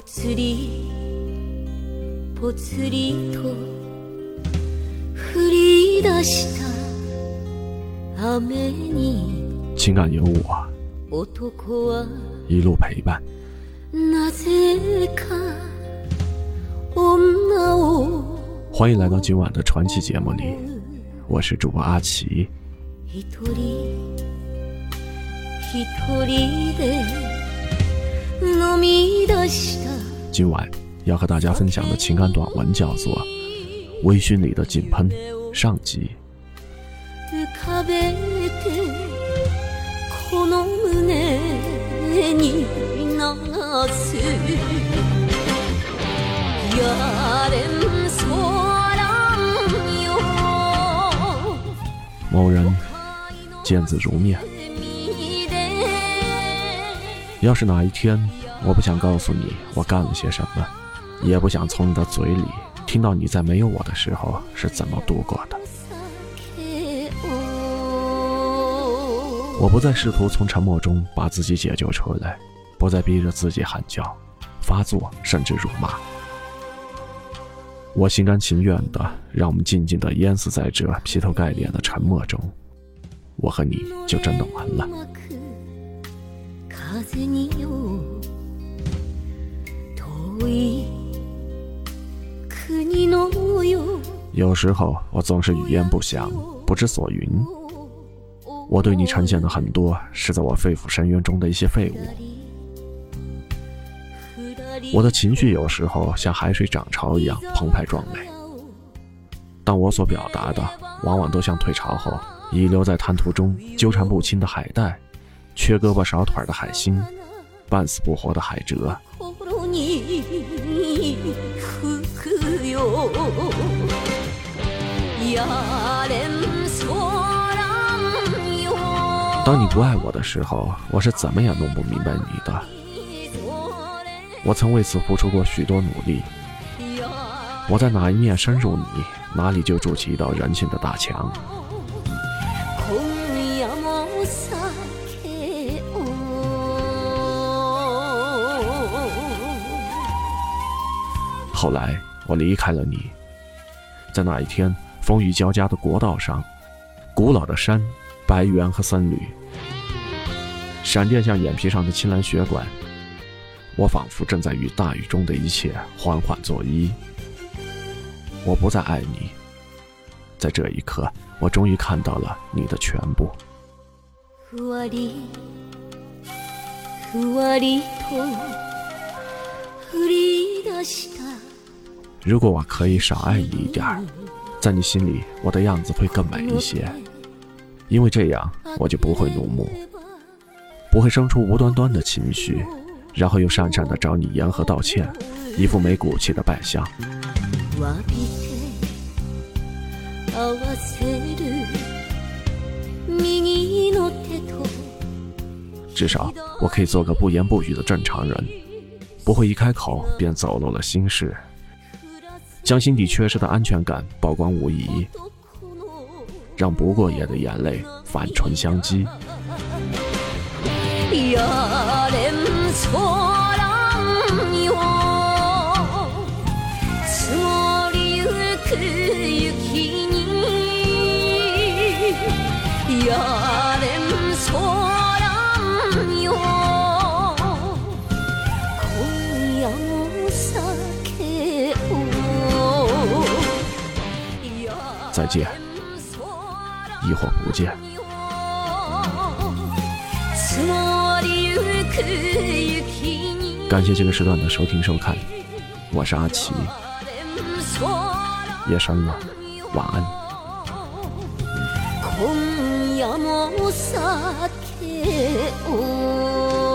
ぽつりと降り出した雨に情感有我，男は一路陪伴。なぜか女を欢迎来到今晚的传奇节目里，我是主播阿奇。一人一人で飲み出した 今晚要和大家分享的情感短文叫做《微醺里的井喷》上集。浮かべてこの胸に流すやれんそらんよ某人见字如面。見で要是哪一天 我不想告诉你我干了些什么，也不想从你的嘴里听到你在没有我的时候是怎么度过的，我不再试图从沉默中把自己解救出来，不再逼着自己喊叫、发作，甚至辱骂。我心甘情愿的让我们静静的淹死在这劈头盖脸的沉默中，我和你就真的完了。風によ遠い国のよ有时候我总是语焉不详，不知所云。我对你呈现的很多是在我肺腑深渊中的一些废物。我的情绪有时候像海水涨潮一样澎湃壮美，但我所表达的往往都像退潮后遗留在滩涂中纠缠不清的海带，缺胳膊少腿的海星，半死不活的海蜇。 当你不爱我的时候，我是怎么也弄不明白你的。我曾为此付出过许多努力。我在哪一面深入你，哪里就筑起一道人性的大墙。后来我离开了你，在那一天风雨交加的国道上，古老的山、白猿和僧侣，闪电像眼皮上的青蓝血管，我仿佛正在与大雨中的一切缓缓作揖。我不再爱你，在这一刻，我终于看到了你的全部。ふわりふわりと降り出した 如果我可以少爱你一点儿，在你心里，我的样子会更美一些，因为这样我就不会怒目，不会生出无端端的情绪，然后又讪讪的找你言和道歉，一副没骨气的败相。詫びて合わせる右の手と至少我可以做个不言不语的正常人，不会一开口便走漏了心事， 将心底缺失的安全感曝光无疑，让不过夜的眼泪反唇相讥。再见，亦或不见。積もりゆく雪に感谢这个时段的收听收看，我是阿奇，夜深了，晚安。今夜も酒を